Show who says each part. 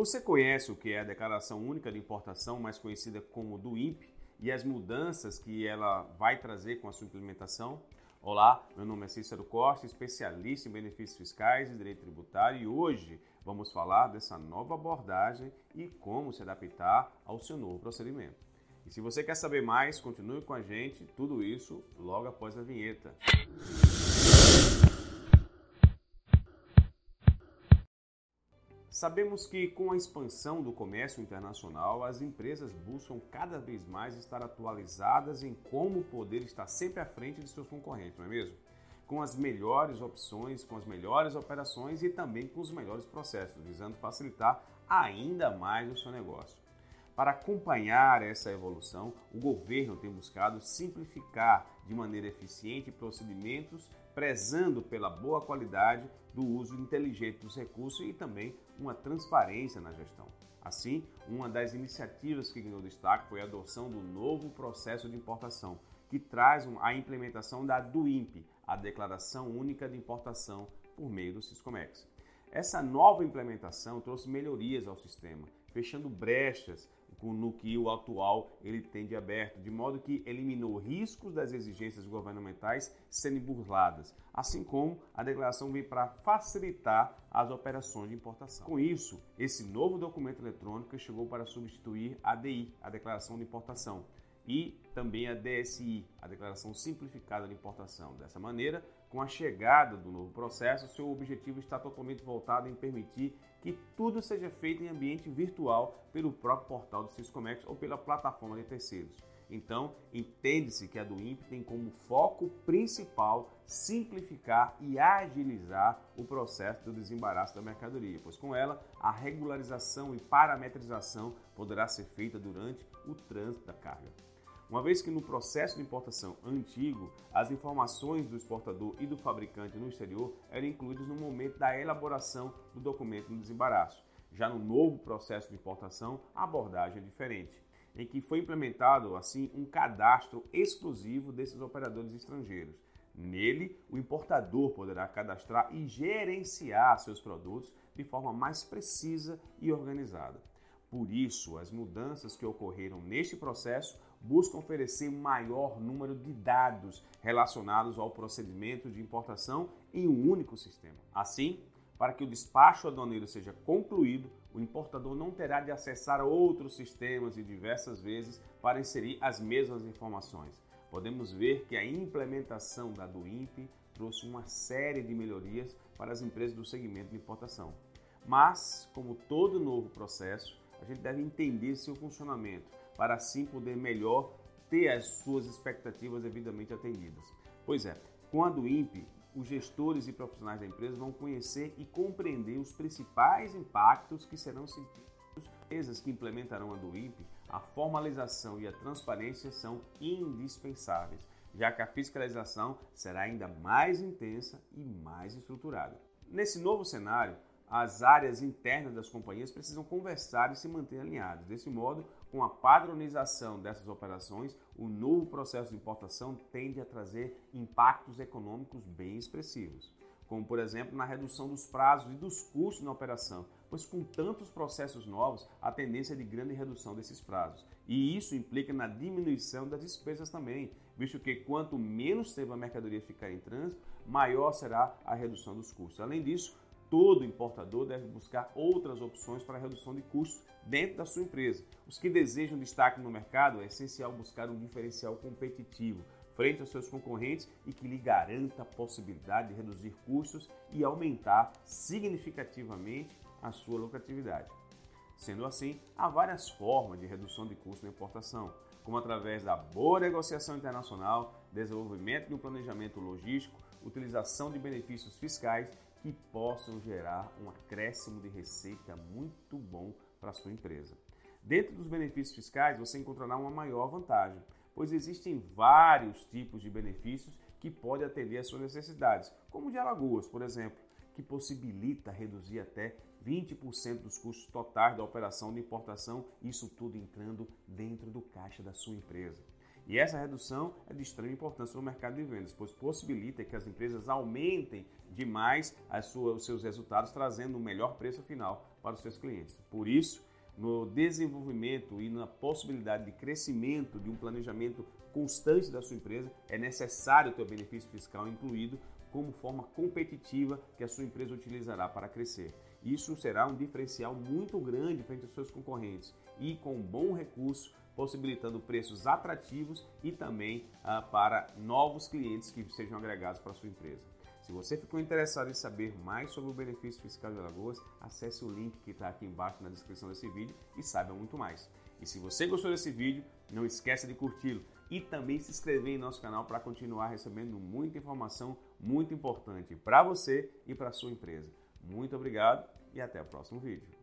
Speaker 1: Você conhece o que é a Declaração Única de Importação, mais conhecida como do INPE, e as mudanças que ela vai trazer com a sua implementação? Olá, meu nome é Cícero Costa, especialista em benefícios fiscais e direito tributário, e hoje vamos falar dessa nova abordagem e como se adaptar ao seu novo procedimento. E se você quer saber mais, continue com a gente, tudo isso logo após a vinheta. Sabemos que com a expansão do comércio internacional, as empresas buscam cada vez mais estar atualizadas em como poder estar sempre à frente de seus concorrentes, não é mesmo? Com as melhores opções, com as melhores operações e também com os melhores processos, visando facilitar ainda mais o seu negócio. Para acompanhar essa evolução, o governo tem buscado simplificar de maneira eficiente procedimentos, prezando pela boa qualidade do uso inteligente dos recursos e também uma transparência na gestão. Assim, uma das iniciativas que ganhou destaque foi a adoção do novo processo de importação, que traz a implementação da DUIMP, a Declaração Única de Importação, por meio do Siscomex. Essa nova implementação trouxe melhorias ao sistema, fechando brechas no que o atual ele tem de aberto, de modo que eliminou riscos das exigências governamentais sendo burladas, assim como a declaração vem para facilitar as operações de importação. Com isso, esse novo documento eletrônico chegou para substituir a DI, a Declaração de Importação, e também a DSI, a Declaração Simplificada de Importação. Dessa maneira, com a chegada do novo processo, seu objetivo está totalmente voltado em permitir que tudo seja feito em ambiente virtual pelo próprio portal do Ciscomex ou pela plataforma de terceiros. Então, entende-se que a do INPE tem como foco principal simplificar e agilizar o processo do desembaraço da mercadoria, pois com ela a regularização e parametrização poderá ser feita durante o trânsito da carga. Uma vez que no processo de importação antigo, as informações do exportador e do fabricante no exterior eram incluídas no momento da elaboração do documento no desembaraço. Já no novo processo de importação, a abordagem é diferente, em que foi implementado assim um cadastro exclusivo desses operadores estrangeiros. Nele, o importador poderá cadastrar e gerenciar seus produtos de forma mais precisa e organizada. Por isso, as mudanças que ocorreram neste processo buscam oferecer maior número de dados relacionados ao procedimento de importação em um único sistema. Assim, para que o despacho aduaneiro seja concluído, o importador não terá de acessar outros sistemas e diversas vezes para inserir as mesmas informações. Podemos ver que a implementação da DUIMP trouxe uma série de melhorias para as empresas do segmento de importação. Mas, como todo novo processo, a gente deve entender seu funcionamento para assim poder melhor ter as suas expectativas devidamente atendidas. Pois é, com a do INPE, os gestores e profissionais da empresa vão conhecer e compreender os principais impactos que serão sentidos. Empresas que implementarão a do INPE, a formalização e a transparência são indispensáveis, já que a fiscalização será ainda mais intensa e mais estruturada. Nesse novo cenário, as áreas internas das companhias precisam conversar e se manter alinhadas. Desse modo, com a padronização dessas operações, o novo processo de importação tende a trazer impactos econômicos bem expressivos, como por exemplo na redução dos prazos e dos custos na operação, pois com tantos processos novos, a tendência é de grande redução desses prazos. E isso implica na diminuição das despesas também, visto que quanto menos tempo a mercadoria ficar em trânsito, maior será a redução dos custos. Além disso, todo importador deve buscar outras opções para redução de custos dentro da sua empresa. Os que desejam destaque no mercado é essencial buscar um diferencial competitivo frente aos seus concorrentes e que lhe garanta a possibilidade de reduzir custos e aumentar significativamente a sua lucratividade. Sendo assim, há várias formas de redução de custos na importação, como através da boa negociação internacional, desenvolvimento de um planejamento logístico, utilização de benefícios fiscais que possam gerar um acréscimo de receita muito bom para a sua empresa. Dentro dos benefícios fiscais, você encontrará uma maior vantagem, pois existem vários tipos de benefícios que podem atender às suas necessidades, como o de Alagoas, por exemplo, que possibilita reduzir até 20% dos custos totais da operação de importação, isso tudo entrando dentro do caixa da sua empresa. E essa redução é de extrema importância no mercado de vendas, pois possibilita que as empresas aumentem demais as suas, os seus resultados, trazendo um melhor preço final para os seus clientes. Por isso, no desenvolvimento e na possibilidade de crescimento de um planejamento constante da sua empresa, é necessário ter o benefício fiscal incluído como forma competitiva que a sua empresa utilizará para crescer. Isso será um diferencial muito grande frente aos seus concorrentes e com um bom recurso, possibilitando preços atrativos e também ah, para novos clientes que sejam agregados para a sua empresa. Se você ficou interessado em saber mais sobre o benefício fiscal de Alagoas, acesse o link que está aqui embaixo na descrição desse vídeo e saiba muito mais. E se você gostou desse vídeo, não esqueça de curti-lo e também se inscrever em nosso canal para continuar recebendo muita informação muito importante para você e para sua empresa. Muito obrigado e até o próximo vídeo.